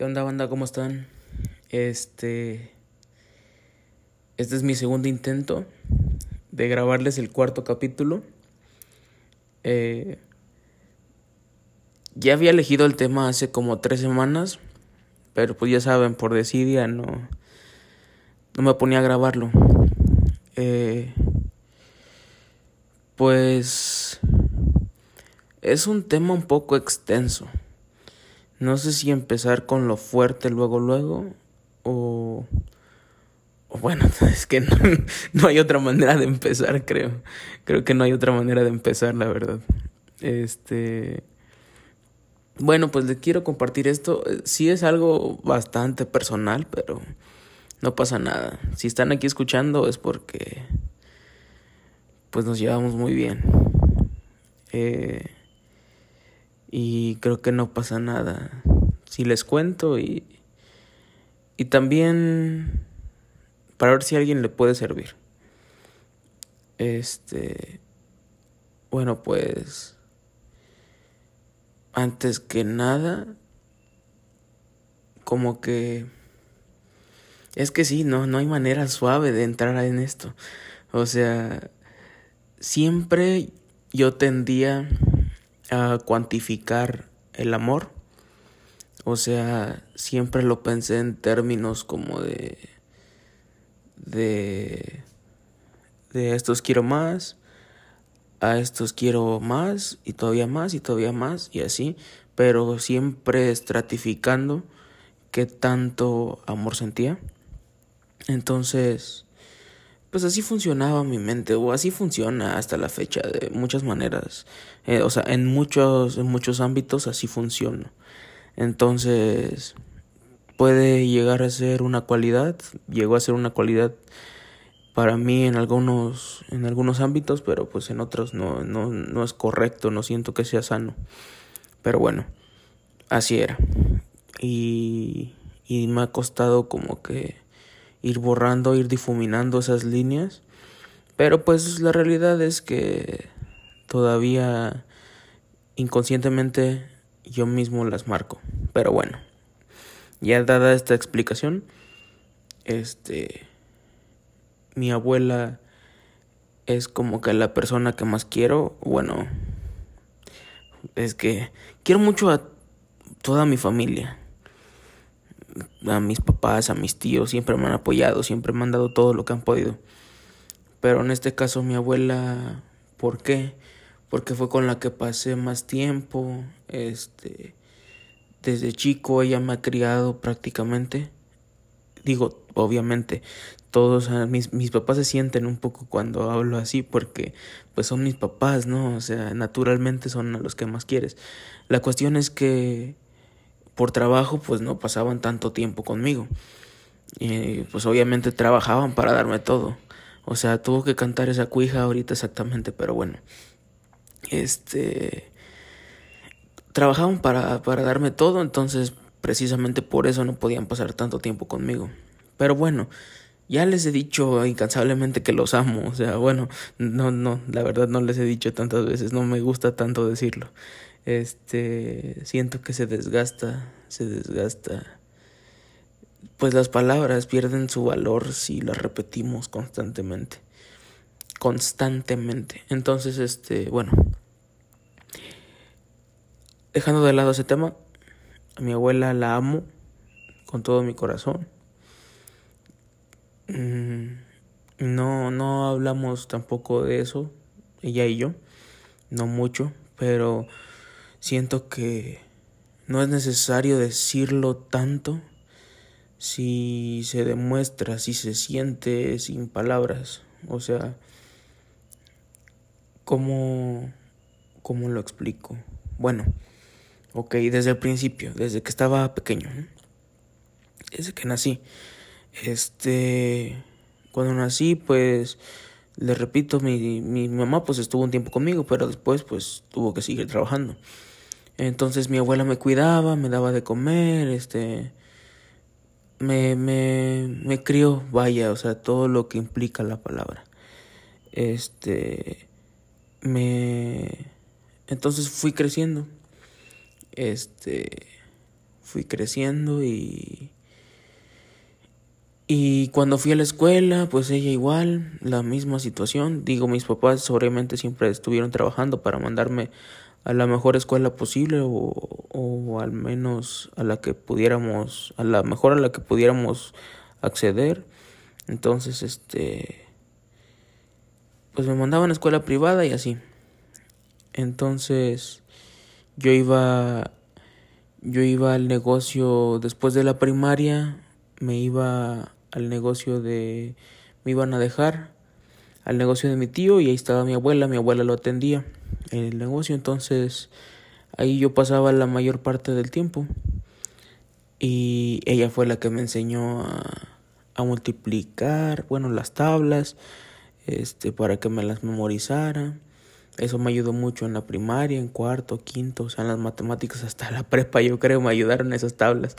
¿Qué onda, banda? ¿Cómo están? Este. Este es mi segundo intento de grabarles el cuarto capítulo. Eh, ya había elegido el tema hace como tres semanas, pero pues ya saben, por desidia no, no me ponía a grabarlo. Eh, pues es un tema un poco extenso. No sé si empezar con lo fuerte luego, luego, o, o bueno, es que no, no, hay otra manera de empezar, creo. Creo que no hay otra manera de empezar, la verdad. Este. Bueno, pues le quiero compartir esto. Sí es algo bastante personal, pero no pasa nada. Si están aquí escuchando es porque pues nos llevamos muy bien. Eh, y creo que no pasa nada si les cuento y y también para ver si a alguien le puede servir. Este bueno, pues antes que nada como que es que sí, no no hay manera suave de entrar en esto. O sea, siempre yo tendía a cuantificar el amor. O sea, siempre lo pensé en términos como de de de estos quiero más, a estos quiero más y todavía más y todavía más y así, pero siempre estratificando qué tanto amor sentía. Entonces, pues así funcionaba mi mente, o así funciona hasta la fecha, de muchas maneras. Eh, o sea, en muchos, en muchos ámbitos así funciona. Entonces, puede llegar a ser una cualidad, llegó a ser una cualidad para mí en algunos, en algunos ámbitos, pero pues en otros no, no, no es correcto, no siento que sea sano. Pero bueno, así era. Y, y me ha costado como que ir borrando, ir difuminando esas líneas. Pero pues la realidad es que todavía inconscientemente yo mismo las marco. Pero bueno, ya dada esta explicación, este mi abuela es como que la persona que más quiero, bueno, es que quiero mucho a toda mi familia a mis papás, a mis tíos, siempre me han apoyado, siempre me han dado todo lo que han podido. Pero en este caso mi abuela, ¿por qué? Porque fue con la que pasé más tiempo, este, desde chico ella me ha criado prácticamente. Digo, obviamente, todos mis, mis papás se sienten un poco cuando hablo así porque pues son mis papás, ¿no? O sea, naturalmente son a los que más quieres. La cuestión es que por trabajo pues no pasaban tanto tiempo conmigo. Y pues obviamente trabajaban para darme todo. O sea, tuvo que cantar esa cuija ahorita exactamente, pero bueno. Este trabajaban para, para darme todo, entonces precisamente por eso no podían pasar tanto tiempo conmigo. Pero bueno, ya les he dicho incansablemente que los amo, o sea, bueno, no, no, la verdad no les he dicho tantas veces, no me gusta tanto decirlo este siento que se desgasta, se desgasta. Pues las palabras pierden su valor si las repetimos constantemente. Constantemente. Entonces, este, bueno, dejando de lado ese tema, a mi abuela la amo con todo mi corazón. Mm, no, no hablamos tampoco de eso, ella y yo, no mucho, pero Siento que no es necesario decirlo tanto si se demuestra, si se siente sin palabras. O sea, ¿cómo, cómo lo explico? Bueno, ok, desde el principio, desde que estaba pequeño, desde que nací. Este, cuando nací, pues, le repito, mi, mi mamá pues estuvo un tiempo conmigo, pero después pues tuvo que seguir trabajando. Entonces mi abuela me cuidaba, me daba de comer, este, me, me, me crió, vaya, o sea, todo lo que implica la palabra. Este, me, entonces fui creciendo, este, fui creciendo y y cuando fui a la escuela, pues ella igual, la misma situación. Digo, mis papás sobremente siempre estuvieron trabajando para mandarme a la mejor escuela posible o, o al menos a la que pudiéramos, a la mejor a la que pudiéramos acceder. Entonces, este, pues me mandaban a escuela privada y así. Entonces, yo iba, yo iba al negocio después de la primaria, me iba al negocio de... me iban a dejar al negocio de mi tío y ahí estaba mi abuela, mi abuela lo atendía en el negocio, entonces ahí yo pasaba la mayor parte del tiempo y ella fue la que me enseñó a, multiplicar, bueno, las tablas, este, para que me las memorizara. Eso me ayudó mucho en la primaria, en cuarto, quinto, o sea, en las matemáticas hasta la prepa, yo creo, me ayudaron esas tablas.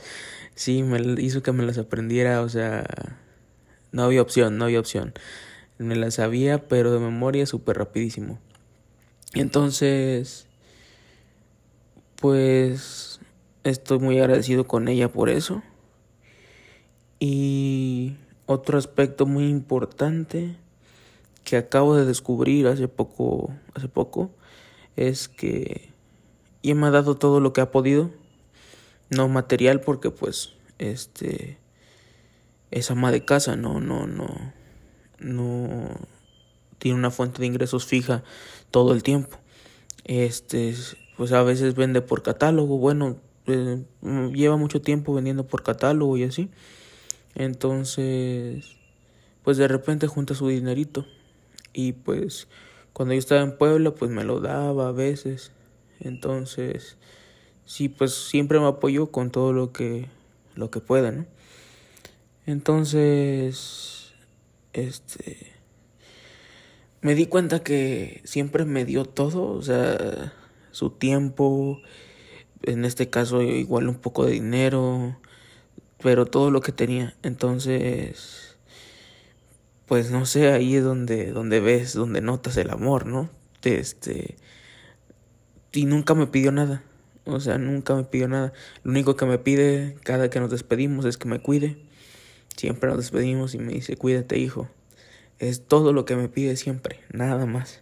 Sí, me hizo que me las aprendiera, o sea, no había opción, no había opción. Me las sabía, pero de memoria súper rapidísimo. Entonces, pues estoy muy agradecido con ella por eso. Y otro aspecto muy importante que acabo de descubrir hace poco, hace poco, es que ella me ha dado todo lo que ha podido, no material porque pues este es ama de casa, no no no no tiene una fuente de ingresos fija todo el tiempo. Este pues a veces vende por catálogo, bueno, eh, lleva mucho tiempo vendiendo por catálogo y así. Entonces, pues de repente junta su dinerito y pues cuando yo estaba en Puebla pues me lo daba a veces entonces sí pues siempre me apoyó con todo lo que lo que pueda no entonces este me di cuenta que siempre me dio todo o sea su tiempo en este caso igual un poco de dinero pero todo lo que tenía entonces pues no sé, ahí es donde, donde ves, donde notas el amor, ¿no? Este, y nunca me pidió nada, o sea, nunca me pidió nada. Lo único que me pide cada que nos despedimos es que me cuide. Siempre nos despedimos y me dice, cuídate, hijo. Es todo lo que me pide siempre, nada más.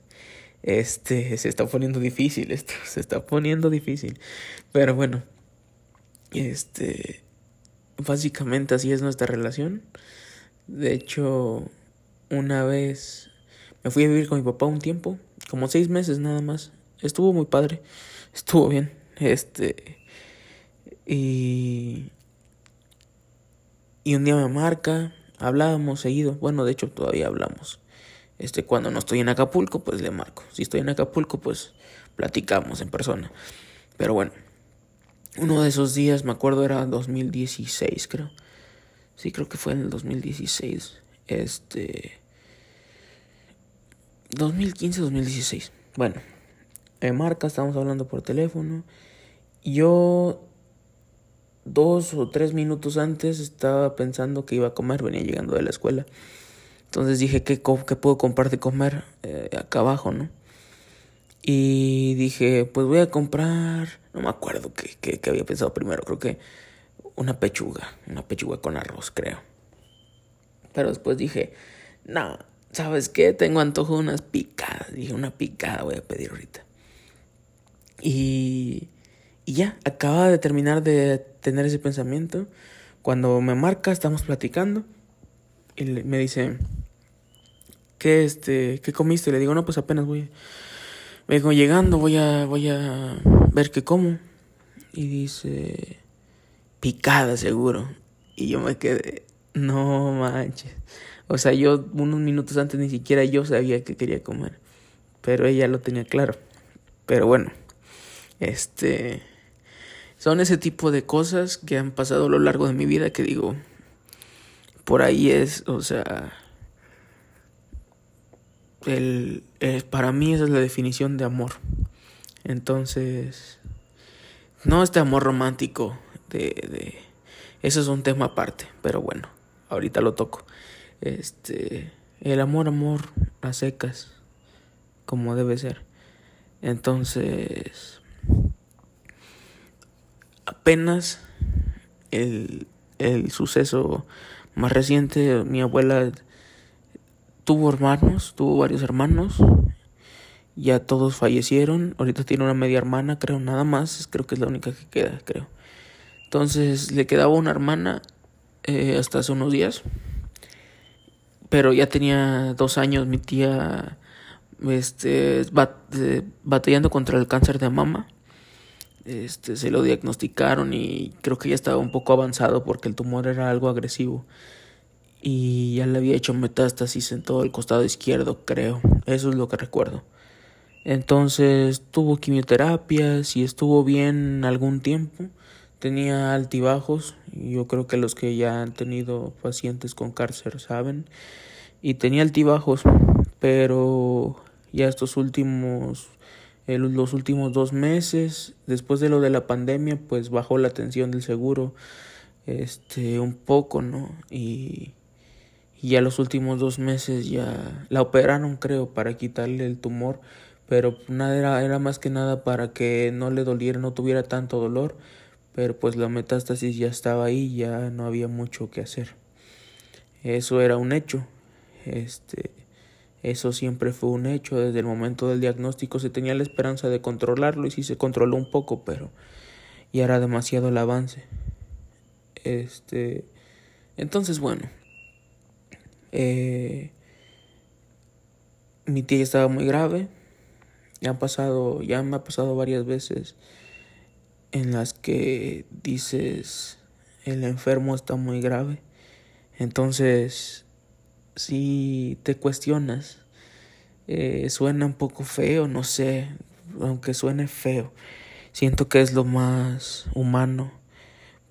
Este, se está poniendo difícil esto, se está poniendo difícil. Pero bueno, este, básicamente así es nuestra relación. De hecho, una vez me fui a vivir con mi papá un tiempo, como seis meses nada más. Estuvo muy padre, estuvo bien. Este. Y. Y un día me marca, hablábamos seguido. Bueno, de hecho, todavía hablamos. Este, cuando no estoy en Acapulco, pues le marco. Si estoy en Acapulco, pues platicamos en persona. Pero bueno, uno de esos días, me acuerdo, era 2016, creo. Sí, creo que fue en el 2016. Este. 2015-2016. Bueno, en marca, estábamos hablando por teléfono. Yo, dos o tres minutos antes, estaba pensando que iba a comer, venía llegando de la escuela. Entonces dije, ¿qué, qué puedo comprar de comer eh, acá abajo, no? Y dije, pues voy a comprar, no me acuerdo qué, qué, qué había pensado primero, creo que una pechuga, una pechuga con arroz, creo. Pero después dije, no, ¿sabes qué? Tengo antojo de unas picadas. Dije, una picada voy a pedir ahorita. Y, y ya, acaba de terminar de tener ese pensamiento. Cuando me marca, estamos platicando. Y me dice, ¿qué, este, ¿qué comiste? Le digo, no, pues apenas voy. Vengo llegando, voy a, voy a ver qué como. Y dice, picada seguro. Y yo me quedé, no manches. O sea, yo unos minutos antes ni siquiera yo sabía que quería comer. Pero ella lo tenía claro. Pero bueno, este... Son ese tipo de cosas que han pasado a lo largo de mi vida que digo, por ahí es, o sea, el, para mí esa es la definición de amor. Entonces, no este amor romántico de, de, eso es un tema aparte, pero bueno, ahorita lo toco. Este, el amor, amor, a secas, como debe ser. Entonces, apenas el, el suceso más reciente, mi abuela tuvo hermanos, tuvo varios hermanos, ya todos fallecieron, ahorita tiene una media hermana, creo, nada más, creo que es la única que queda, creo. Entonces le quedaba una hermana eh, hasta hace unos días, pero ya tenía dos años mi tía este, eh, batallando contra el cáncer de mama. Este, se lo diagnosticaron y creo que ya estaba un poco avanzado porque el tumor era algo agresivo. Y ya le había hecho metástasis en todo el costado izquierdo, creo. Eso es lo que recuerdo. Entonces tuvo quimioterapias y estuvo bien algún tiempo. Tenía altibajos. Yo creo que los que ya han tenido pacientes con cáncer saben. Y tenía altibajos. Pero ya estos últimos los últimos dos meses. Después de lo de la pandemia pues bajó la tensión del seguro este un poco no y, y ya los últimos dos meses ya la operaron creo para quitarle el tumor pero nada era, era más que nada para que no le doliera no tuviera tanto dolor pero pues la metástasis ya estaba ahí ya no había mucho que hacer. Eso era un hecho este eso siempre fue un hecho. Desde el momento del diagnóstico se tenía la esperanza de controlarlo y sí se controló un poco, pero ya era demasiado el avance. Este. Entonces, bueno. Eh, mi tía estaba muy grave. Ya han pasado, ya me ha pasado varias veces en las que dices el enfermo está muy grave. Entonces si te cuestionas, eh, suena un poco feo, no sé, aunque suene feo, siento que es lo más humano,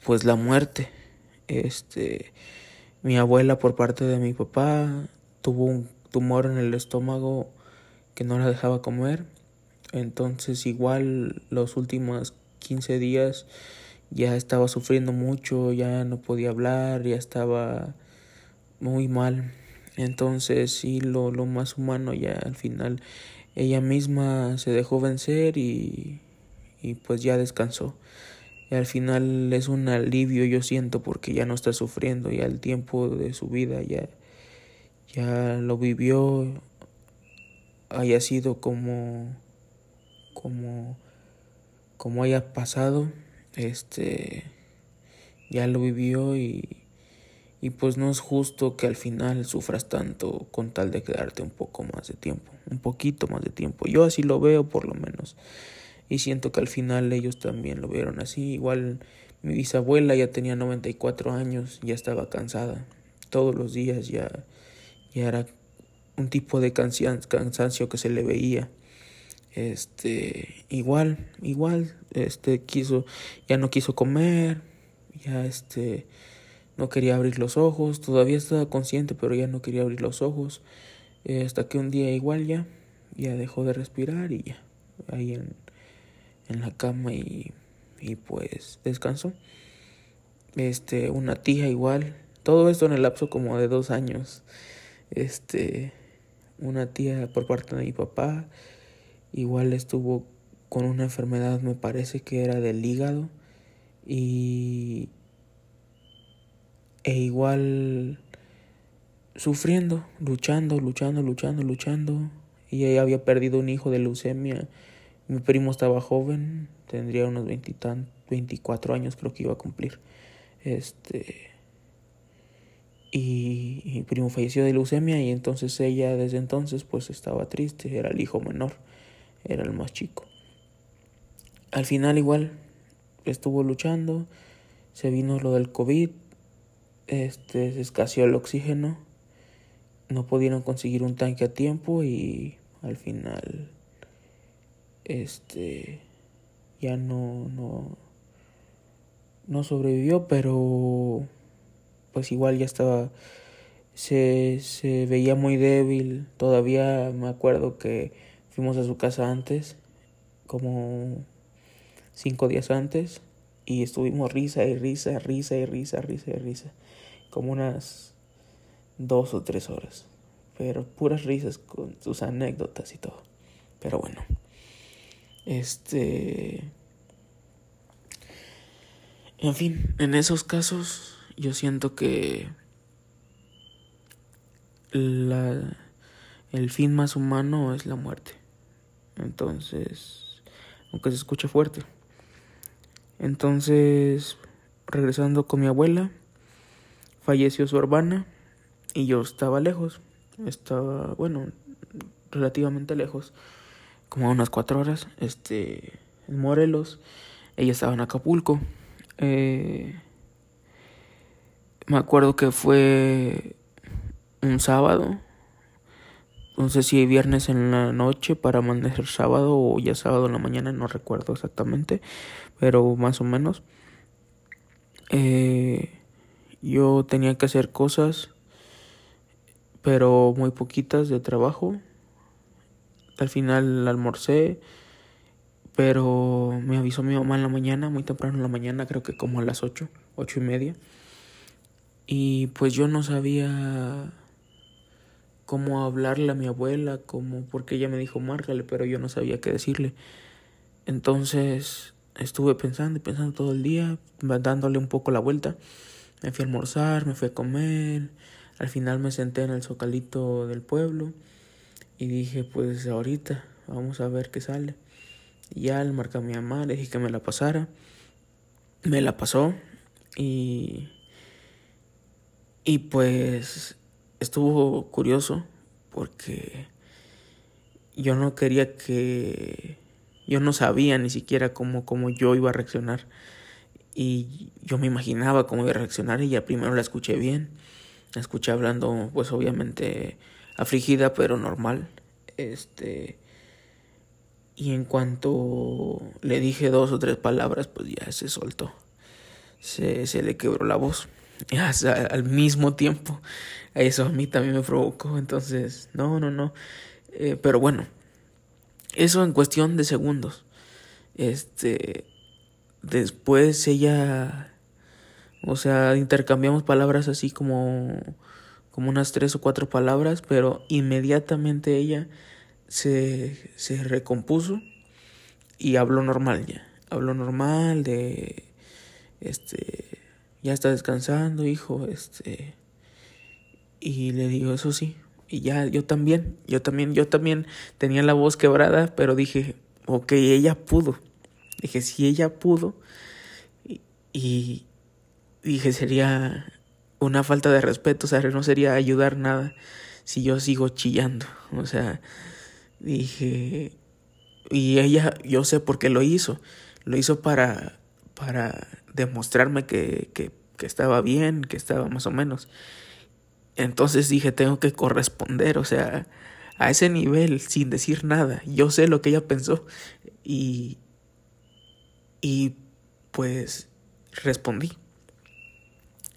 pues la muerte. Este, mi abuela por parte de mi papá tuvo un tumor en el estómago que no la dejaba comer, entonces igual los últimos 15 días ya estaba sufriendo mucho, ya no podía hablar, ya estaba muy mal. Entonces sí, lo, lo más humano ya al final ella misma se dejó vencer y, y pues ya descansó. Al final es un alivio yo siento porque ya no está sufriendo, ya el tiempo de su vida ya, ya lo vivió, haya sido como, como, como haya pasado, este, ya lo vivió y, y pues no es justo que al final sufras tanto con tal de quedarte un poco más de tiempo, un poquito más de tiempo. Yo así lo veo por lo menos. Y siento que al final ellos también lo vieron así. Igual mi bisabuela ya tenía 94 años, ya estaba cansada. Todos los días ya, ya era un tipo de cansancio que se le veía. Este, igual, igual, este, quiso, ya no quiso comer, ya este, no quería abrir los ojos, todavía estaba consciente, pero ya no quería abrir los ojos. Eh, hasta que un día igual ya, ya dejó de respirar y ya, ahí en, en la cama y, y pues descansó. Este, una tía igual, todo esto en el lapso como de dos años. Este, una tía por parte de mi papá, igual estuvo con una enfermedad, me parece que era del hígado. Y e igual sufriendo, luchando, luchando, luchando, luchando. Y ella había perdido un hijo de leucemia. Mi primo estaba joven, tendría unos 24 años creo que iba a cumplir. Este y mi primo falleció de leucemia y entonces ella desde entonces pues estaba triste, era el hijo menor, era el más chico. Al final igual estuvo luchando, se vino lo del COVID, este, se escaseó el oxígeno, no pudieron conseguir un tanque a tiempo y al final este ya no no no sobrevivió pero pues igual ya estaba se, se veía muy débil. Todavía me acuerdo que fuimos a su casa antes como cinco días antes y estuvimos risa y risa risa y risa risa y risa como unas dos o tres horas. Pero puras risas con sus anécdotas y todo. Pero bueno. Este. En fin, en esos casos yo siento que la, el fin más humano es la muerte. Entonces, aunque se escuche fuerte. Entonces, regresando con mi abuela, falleció su hermana y yo estaba lejos. Estaba, bueno, relativamente lejos, como a unas cuatro horas, este, en Morelos. Ella estaba en Acapulco. Eh, me acuerdo que fue un sábado. No sé si viernes en la noche para amanecer sábado o ya sábado en la mañana, no recuerdo exactamente, pero más o menos. Eh, yo tenía que hacer cosas, pero muy poquitas de trabajo. Al final almorcé, pero me avisó mi mamá en la mañana, muy temprano en la mañana, creo que como a las ocho, ocho y media. Y pues yo no sabía cómo hablarle a mi abuela, como porque ella me dijo márgale, pero yo no sabía qué decirle. Entonces estuve pensando y pensando todo el día, dándole un poco la vuelta. Me fui a almorzar, me fui a comer. Al final me senté en el zocalito del pueblo y dije, pues ahorita vamos a ver qué sale. Y ya le marqué a mi mamá, le dije que me la pasara. Me la pasó y y pues estuvo curioso porque yo no quería que yo no sabía ni siquiera cómo, cómo yo iba a reaccionar y yo me imaginaba cómo iba a reaccionar y ya primero la escuché bien la escuché hablando pues obviamente afligida pero normal este y en cuanto le dije dos o tres palabras pues ya se soltó se, se le quebró la voz al mismo tiempo. Eso a mí también me provocó. Entonces, no, no, no. Eh, pero bueno, eso en cuestión de segundos. Este, después ella, o sea, intercambiamos palabras así como, como unas tres o cuatro palabras, pero inmediatamente ella se, se recompuso y habló normal ya. Habló normal de, este, ya está descansando, hijo, este... Y le digo, eso sí. Y ya, yo también, yo también, yo también tenía la voz quebrada, pero dije, ok, ella pudo. Dije, si ella pudo, y, dije, sería una falta de respeto, o sea, no sería ayudar nada si yo sigo chillando. O sea, dije, y ella, yo sé por qué lo hizo. Lo hizo para, para demostrarme que, que, que estaba bien, que estaba más o menos. Entonces dije, tengo que corresponder, o sea, a ese nivel, sin decir nada. Yo sé lo que ella pensó y, y pues respondí.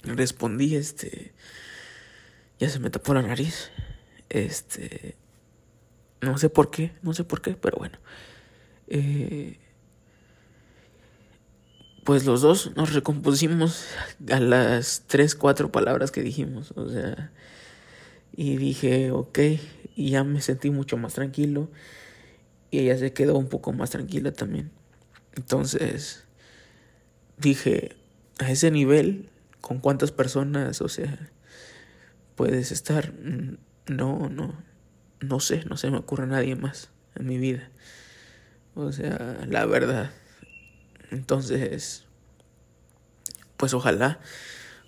Respondí, este, ya se me tapó la nariz. Este, no sé por qué, no sé por qué, pero bueno. Eh, pues los dos nos recompusimos a las tres, cuatro palabras que dijimos, o sea, y dije, ok, y ya me sentí mucho más tranquilo, y ella se quedó un poco más tranquila también. Entonces, dije, a ese nivel, ¿con cuántas personas, o sea, puedes estar? Mm, no, no, no sé, no se me ocurre nadie más en mi vida. O sea, la verdad. Entonces, pues ojalá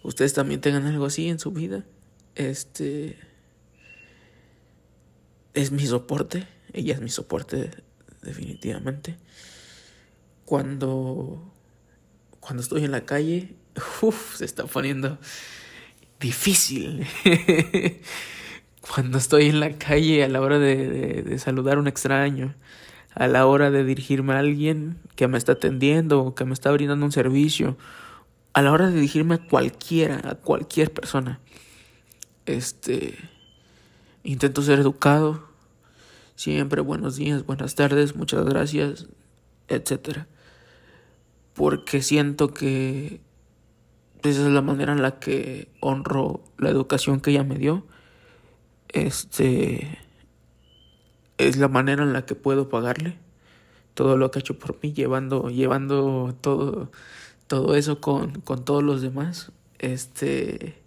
ustedes también tengan algo así en su vida. Este es mi soporte, ella es mi soporte definitivamente. Cuando cuando estoy en la calle, se está poniendo difícil. cuando estoy en la calle a la hora de, de saludar a un extraño, a la hora de dirigirme a alguien que me está atendiendo o que me está brindando un servicio, a la hora de dirigirme a cualquiera, a cualquier persona, este, intento ser educado, siempre buenos días, buenas tardes, muchas gracias, etcétera, porque siento que esa es la manera en la que honro la educación que ella me dio, este es la manera en la que puedo pagarle todo lo que ha hecho por mí, llevando, llevando todo, todo eso con, con todos los demás. Este.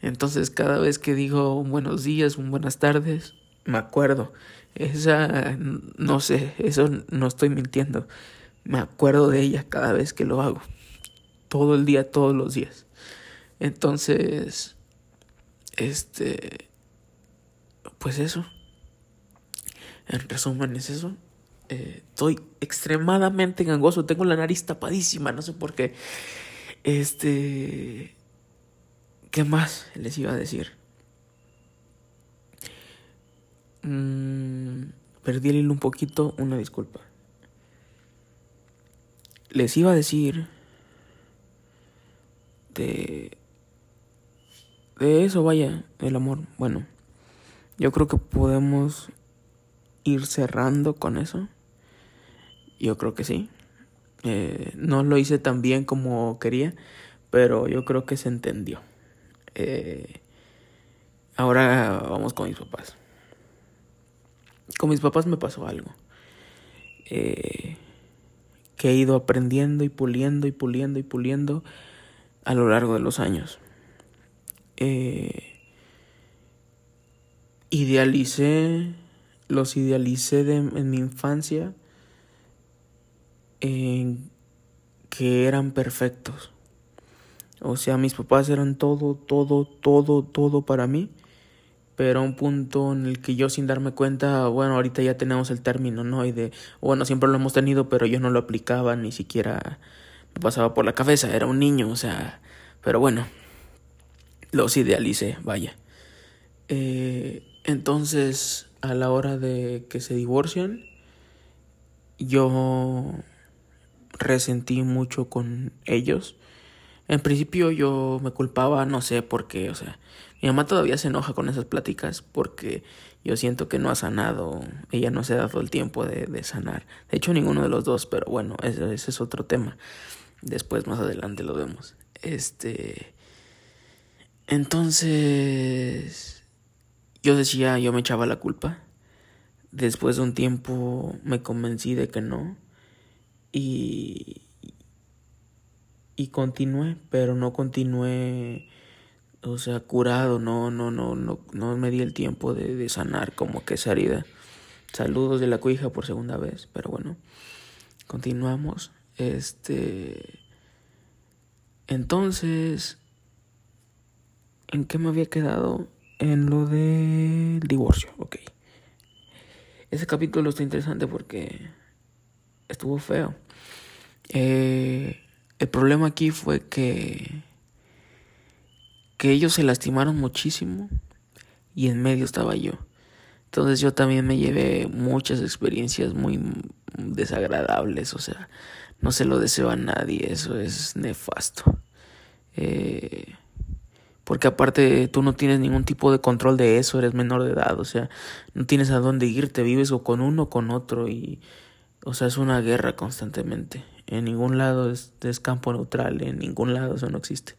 Entonces, cada vez que digo un buenos días, un buenas tardes, me acuerdo. Esa, no sé, eso no estoy mintiendo. Me acuerdo de ella cada vez que lo hago. Todo el día, todos los días. Entonces, este, pues eso. En resumen es eso. Eh, estoy extremadamente gangoso. Tengo la nariz tapadísima. No sé por qué. Este... ¿Qué más les iba a decir? Mm, perdí el hilo un poquito. Una disculpa. Les iba a decir... De... De eso, vaya, el amor. Bueno, yo creo que podemos ir cerrando con eso. Yo creo que sí. Eh, no lo hice tan bien como quería, pero yo creo que se entendió. Eh, ahora vamos con mis papás. Con mis papás me pasó algo. Eh, que he ido aprendiendo y puliendo y puliendo y puliendo a lo largo de los años. idealicé los idealicé en mi infancia en que eran perfectos. O sea, mis papás eran todo, todo, todo, todo para mí. Pero a un punto en el que yo sin darme cuenta, bueno, ahorita ya tenemos el término, ¿no? Y de, bueno, siempre lo hemos tenido, pero yo no lo aplicaba, ni siquiera me pasaba por la cabeza, era un niño, o sea, pero bueno, los idealicé, vaya. Eh, entonces, a la hora de que se divorcian, yo resentí mucho con ellos. En principio yo me culpaba, no sé por qué, o sea, mi mamá todavía se enoja con esas pláticas porque yo siento que no ha sanado, ella no se ha dado el tiempo de, sanar. De hecho, ninguno de los dos, pero bueno, ese, ese, es otro tema. Después, más adelante lo vemos. Este. Entonces. Yo decía, yo me echaba la culpa. Después de un tiempo me convencí de que no. Y, y continué, pero no continué, o sea, curado, no, no, no, no, no me di el tiempo de, de sanar como que esa herida. Saludos de la cuija por segunda vez, pero bueno, continuamos. Este, entonces, ¿en qué me había quedado? En lo del divorcio, ok. Ese capítulo está interesante porque estuvo feo. Eh, el problema aquí fue que que ellos se lastimaron muchísimo y en medio estaba yo. Entonces yo también me llevé muchas experiencias muy desagradables, o sea, no se lo deseo a nadie, eso es nefasto. Eh, porque aparte tú no tienes ningún tipo de control de eso, eres menor de edad, o sea, no tienes a dónde irte, vives o con uno o con otro y o sea, es una guerra constantemente. En ningún lado es, es, campo neutral, en ningún lado eso no existe.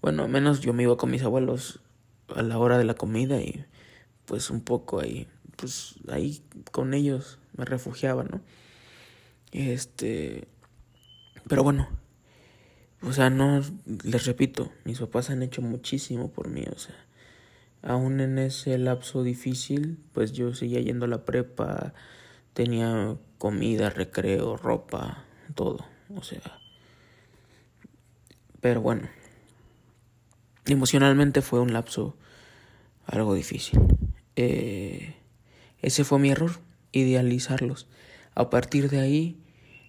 Bueno, al menos yo me iba con mis abuelos a la hora de la comida y pues un poco ahí, pues ahí con ellos me refugiaba, ¿no? Este, pero bueno, o sea, no, les repito, mis papás han hecho muchísimo por mí, o sea, aún en ese lapso difícil, pues yo seguía yendo a la prepa, tenía comida, recreo, ropa, todo, o sea. Pero bueno, emocionalmente fue un lapso algo difícil. Eh, ese fue mi error, idealizarlos. A partir de ahí,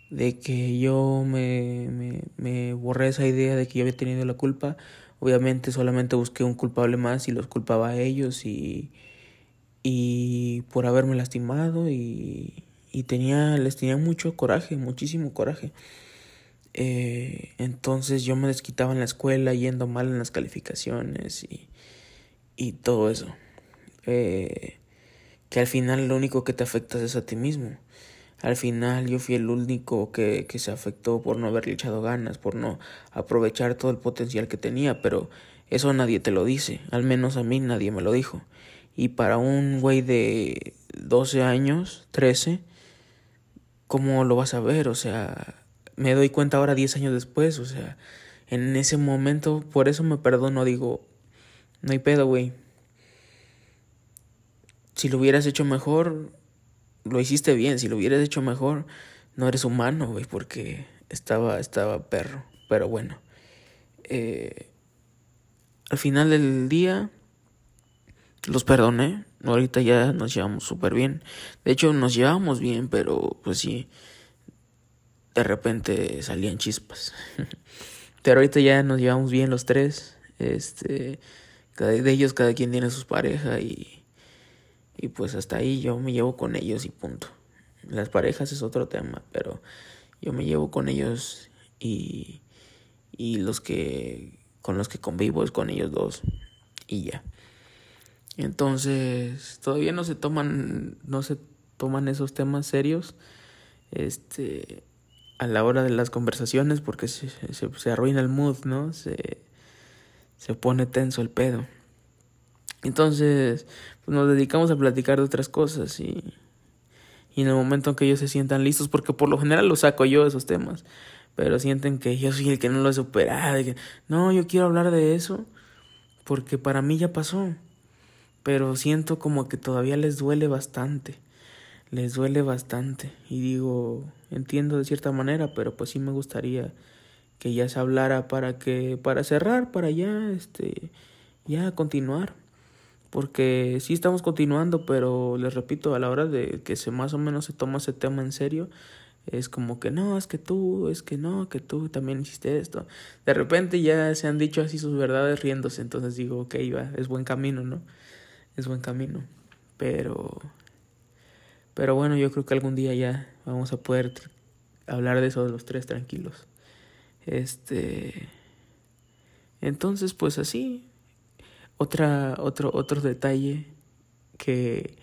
de que yo me, me, me borré esa idea de que yo había tenido la culpa, obviamente solamente busqué un culpable más y los culpaba a ellos y, y por haberme lastimado y, y tenía, les tenía mucho coraje, muchísimo coraje. Eh, entonces yo me desquitaba en la escuela yendo mal en las calificaciones y, y todo eso. Eh, que al final lo único que te afecta es a ti mismo. Al final yo fui el único que, que se afectó por no haberle echado ganas, por no aprovechar todo el potencial que tenía, pero eso nadie te lo dice, al menos a mí nadie me lo dijo. Y para un güey de 12 años, 13, ¿cómo lo vas a ver? O sea, me doy cuenta ahora 10 años después, o sea, en ese momento, por eso me perdono, digo, no hay pedo, güey. Si lo hubieras hecho mejor, lo hiciste bien, si lo hubieras hecho mejor, no eres humano, güey, porque estaba, estaba perro, pero bueno. Eh, al final del día, los perdoné, ahorita ya nos llevamos súper bien. De hecho, nos llevamos bien, pero pues sí, de repente salían chispas. pero ahorita ya nos llevamos bien los tres. Este, cada de ellos, cada quien tiene sus parejas y, y pues hasta ahí yo me llevo con ellos y punto. Las parejas es otro tema, pero yo me llevo con ellos y, y los que con los que convivo es con ellos dos y ya. Entonces, todavía no se toman no se toman esos temas serios este a la hora de las conversaciones porque se, se, arruina el mood, ¿no? Se, se pone tenso el pedo. Entonces, pues nos dedicamos a platicar de otras cosas y, y en el momento en que ellos se sientan listos, porque por lo general los saco yo esos temas, pero sienten que yo soy el que no lo he superado, no, yo quiero hablar de eso, porque para mí ya pasó, pero siento como que todavía les duele bastante, les duele bastante, y digo, entiendo de cierta manera, pero pues sí me gustaría que ya se hablara para que, para cerrar, para ya, este, ya continuar porque sí estamos continuando, pero les repito, a la hora de que se más o menos se toma ese tema en serio, es como que no, es que tú, es que no, que tú también hiciste esto. De repente ya se han dicho así sus verdades riéndose, entonces digo, ok, va, es buen camino, ¿no? Es buen camino. Pero, pero bueno, yo creo que algún día ya vamos a poder hablar de eso de los tres tranquilos. Este, entonces, pues así, otra, otro, otro detalle que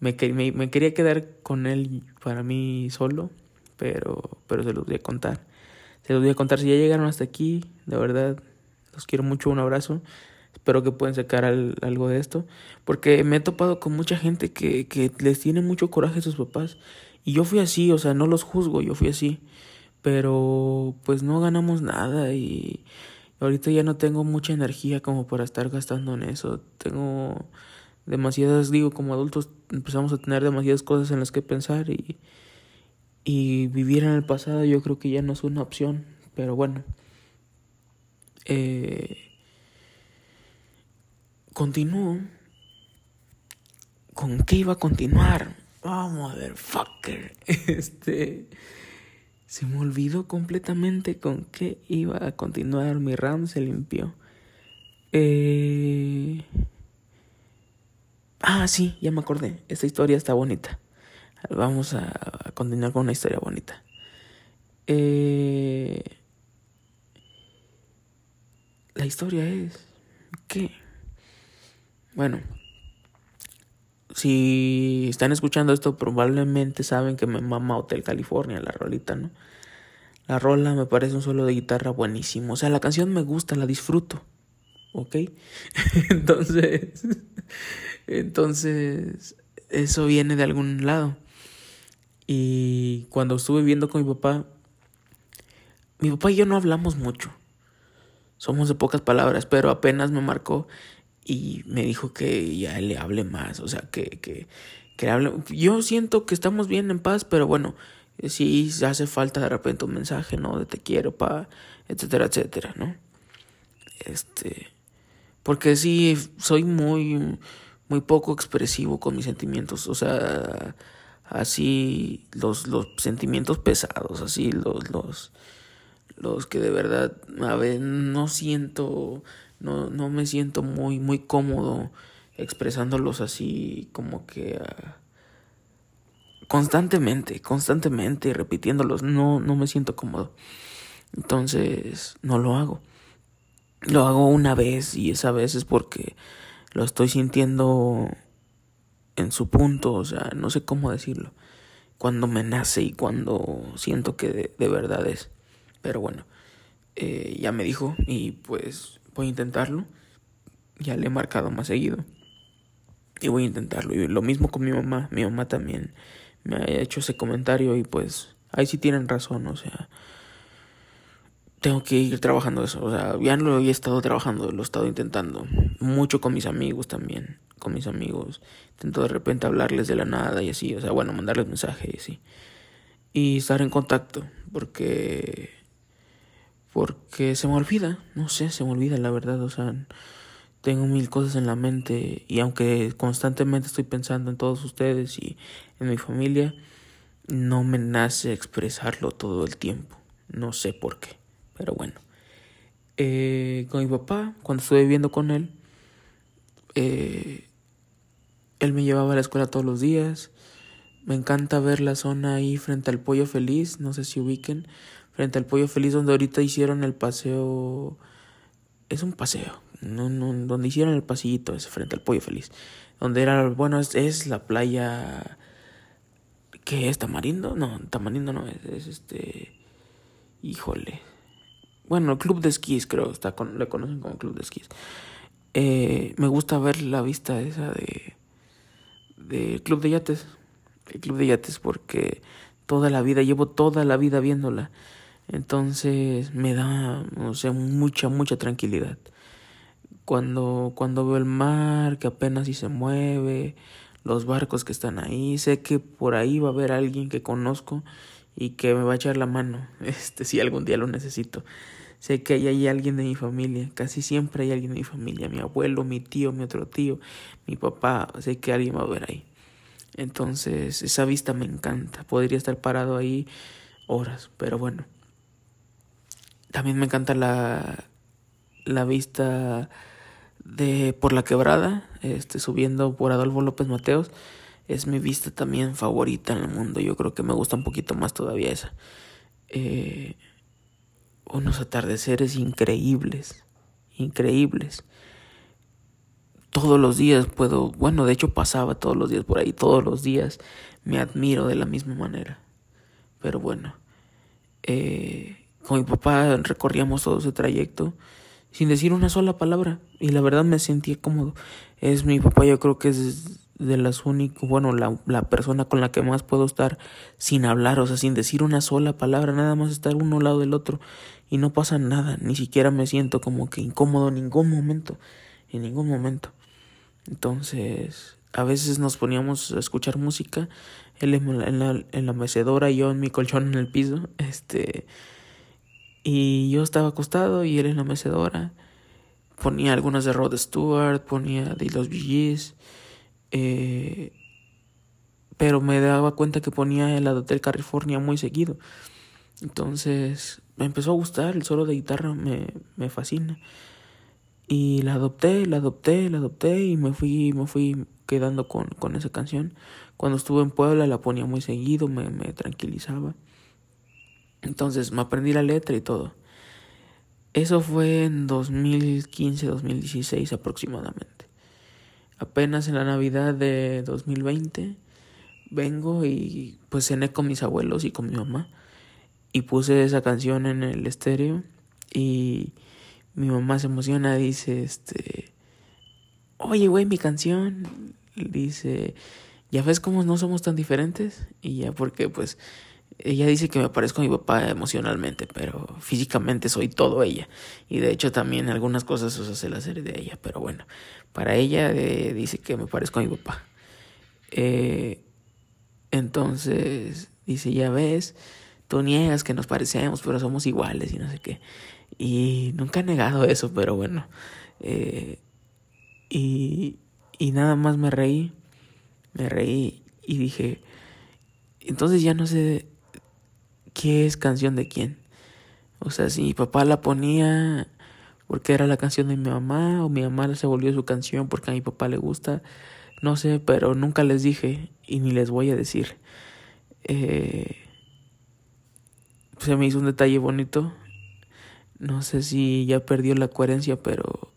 me, me, me, quería quedar con él para mí solo, pero, pero se los voy a contar. Se los voy a contar. Si ya llegaron hasta aquí, de verdad, los quiero mucho, un abrazo. Espero que puedan sacar algo de esto. Porque me he topado con mucha gente que, que les tiene mucho coraje a sus papás. Y yo fui así, o sea, no los juzgo, yo fui así. Pero pues no ganamos nada y Ahorita ya no tengo mucha energía como para estar gastando en eso. Tengo demasiadas, digo, como adultos empezamos a tener demasiadas cosas en las que pensar y, y vivir en el pasado yo creo que ya no es una opción. Pero bueno. Eh, continúo. ¿Con qué iba a continuar? Oh, motherfucker. Este. Se me olvidó completamente con qué iba a continuar. Mi RAM se limpió. Eh... Ah, sí, ya me acordé. Esta historia está bonita. Vamos a, continuar con una historia bonita. Eh... La historia es que, bueno, si están escuchando esto, probablemente saben que me mama Hotel California, la rolita, ¿no? La rola me parece un solo de guitarra buenísimo. O sea, la canción me gusta, la disfruto. ¿Ok? entonces, entonces, eso viene de algún lado. Y cuando estuve viendo con mi papá, mi papá y yo no hablamos mucho. Somos de pocas palabras, pero apenas me marcó y me dijo que ya le hable más, o sea, que, que, que hable. Yo siento que estamos bien en paz, pero bueno, si hace falta de repente un mensaje, ¿no? De te quiero, pa, etcétera, etcétera, ¿no? Este, porque sí, soy muy, muy poco expresivo con mis sentimientos, o sea, así los, los sentimientos pesados, así los, los, los que de verdad, a ver, no siento no, no me siento muy, muy cómodo expresándolos así como que ah, constantemente, constantemente repitiéndolos, no, no me siento cómodo. Entonces, no lo hago. Lo hago una vez y esa vez es porque lo estoy sintiendo en su punto, o sea, no sé cómo decirlo. Cuando me nace y cuando siento que de, verdad es. Pero bueno, eh, ya me dijo y pues voy a intentarlo. Ya le he marcado más seguido. Y voy a intentarlo. Y lo mismo con mi mamá. Mi mamá también me ha hecho ese comentario y pues ahí sí tienen razón. O sea, tengo que ir trabajando eso. O sea, ya lo he estado trabajando, lo he estado intentando. Mucho con mis amigos también. Con mis amigos. Intento de repente hablarles de la nada y así. O sea, bueno, mandarles mensajes y así. Y estar en contacto. Porque. Porque se me olvida. No sé, se me olvida la verdad. O sea, tengo mil cosas en la mente. Y aunque constantemente estoy pensando en todos ustedes y en mi familia, no me nace expresarlo todo el tiempo. No sé por qué. Pero bueno. Eh, con mi papá, cuando estuve viviendo con él, eh, él me llevaba a la escuela todos los días. Me encanta ver la zona ahí frente al Pollo Feliz, no sé si ubiquen, frente al Pollo Feliz donde ahorita hicieron el paseo, es un paseo, donde hicieron el pasillito ese frente al Pollo Feliz, donde era, bueno, es, es la playa, ¿qué es? ¿Tamarindo? No, Tamarindo no es, es este, híjole, bueno, Club de Esquís, creo, está con, le conocen como Club de Esquís. Eh, me gusta ver la vista esa de, de Club de Yates. El Club de Yates porque toda la vida, llevo toda la vida viéndola. Entonces me da, mucha, mucha tranquilidad. Cuando, cuando veo el mar que apenas si se mueve, los barcos que están ahí, sé que por ahí va a haber alguien que conozco y que me va a echar la mano, este, si algún día lo necesito. Sé que ahí hay alguien de mi familia, casi siempre hay alguien de mi familia, mi abuelo, mi tío, mi otro tío, mi papá, sé que alguien va a ver ahí. Entonces, esa vista me encanta, podría estar parado ahí horas, pero bueno. También me encanta la, la vista de por la quebrada, este, subiendo por Adolfo López Mateos es mi vista también favorita en el mundo. Yo creo que me gusta un poquito más todavía esa. Eh, unos atardeceres increíbles, increíbles. Todos los días puedo, bueno, de hecho pasaba todos los días por ahí, todos los días me admiro de la misma manera. Pero bueno, eh, con mi papá recorríamos todo ese trayecto sin decir una sola palabra y la verdad me sentía cómodo. Es mi papá, yo creo que es de las únicas, bueno, la, la, persona con la que más puedo estar sin hablar, o sea, sin decir una sola palabra, nada más estar uno al lado del otro y no pasa nada, ni siquiera me siento como que incómodo en ningún momento, en ningún momento. Entonces, a veces nos poníamos a escuchar música, él en la, en la mecedora yo en mi colchón en el piso, este, y yo estaba acostado y él en la mecedora, ponía algunas de Rod Stewart, ponía de los VGs, eh, pero me daba cuenta que ponía el Hotel California muy seguido. Entonces me empezó a gustar, el solo de guitarra me, me fascina. Y la adopté, la adopté, la adopté y me fui, me fui quedando con, con esa canción. Cuando estuve en Puebla la ponía muy seguido, me, me tranquilizaba. Entonces me aprendí la letra y todo. Eso fue en 2015, 2016 aproximadamente. Apenas en la Navidad de 2020 vengo y pues cené con mis abuelos y con mi mamá. Y puse esa canción en el estéreo y mi mamá se emociona dice este oye güey mi canción dice ya ves cómo no somos tan diferentes y ya porque pues ella dice que me parezco a mi papá emocionalmente, pero físicamente soy todo ella. Y de hecho también algunas cosas sea, la serie de ella, pero bueno, para ella eh, dice que me parezco a mi papá. Eh, entonces dice, ya ves, tú niegas que nos parecemos, pero somos iguales y no sé qué. Y nunca he negado eso, pero bueno. Eh, y, y nada más me reí, me reí y dije, entonces ya no sé qué es canción de quién. O sea, si mi papá la ponía porque era la canción de mi mamá o mi mamá se volvió su canción porque a mi papá le gusta, no sé, pero nunca les dije y ni les voy a decir. Eh, se me hizo un detalle bonito. No sé si ya perdió la coherencia, pero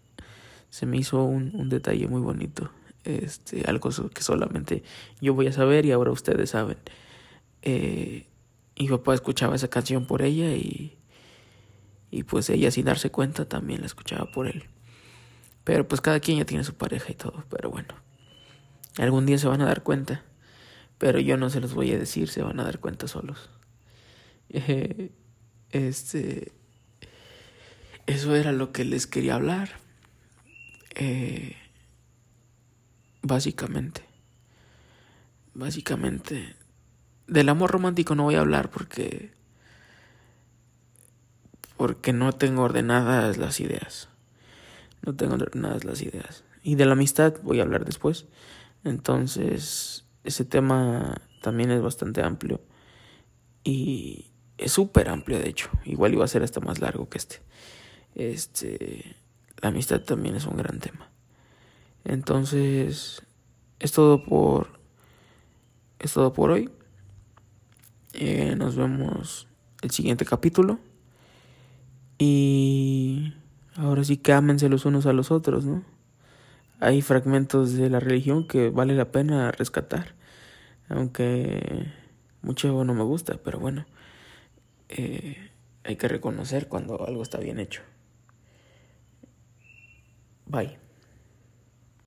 se me hizo un, un detalle muy bonito. Este, algo que solamente yo voy a saber y ahora ustedes saben. Eh, mi papá escuchaba esa canción por ella y, y pues ella sin darse cuenta también la escuchaba por él. Pero pues cada quien ya tiene su pareja y todo, pero bueno. Algún día se van a dar cuenta, pero yo no se los voy a decir, se van a dar cuenta solos. este eso era lo que les quería hablar. Eh, básicamente. Básicamente. Del amor romántico no voy a hablar porque. Porque no tengo ordenadas las ideas. No tengo ordenadas las ideas. Y de la amistad voy a hablar después. Entonces, ese tema también es bastante amplio. Y es súper amplio, de hecho. Igual iba a ser hasta más largo que este. Este. La amistad también es un gran tema. Entonces, es todo por. Es todo por hoy. Eh, nos vemos el siguiente capítulo. Y ahora sí que ámense los unos a los otros, ¿no? Hay fragmentos de la religión que vale la pena rescatar. Aunque mucho no me gusta, pero bueno. Eh, hay que reconocer cuando algo está bien hecho. Bye.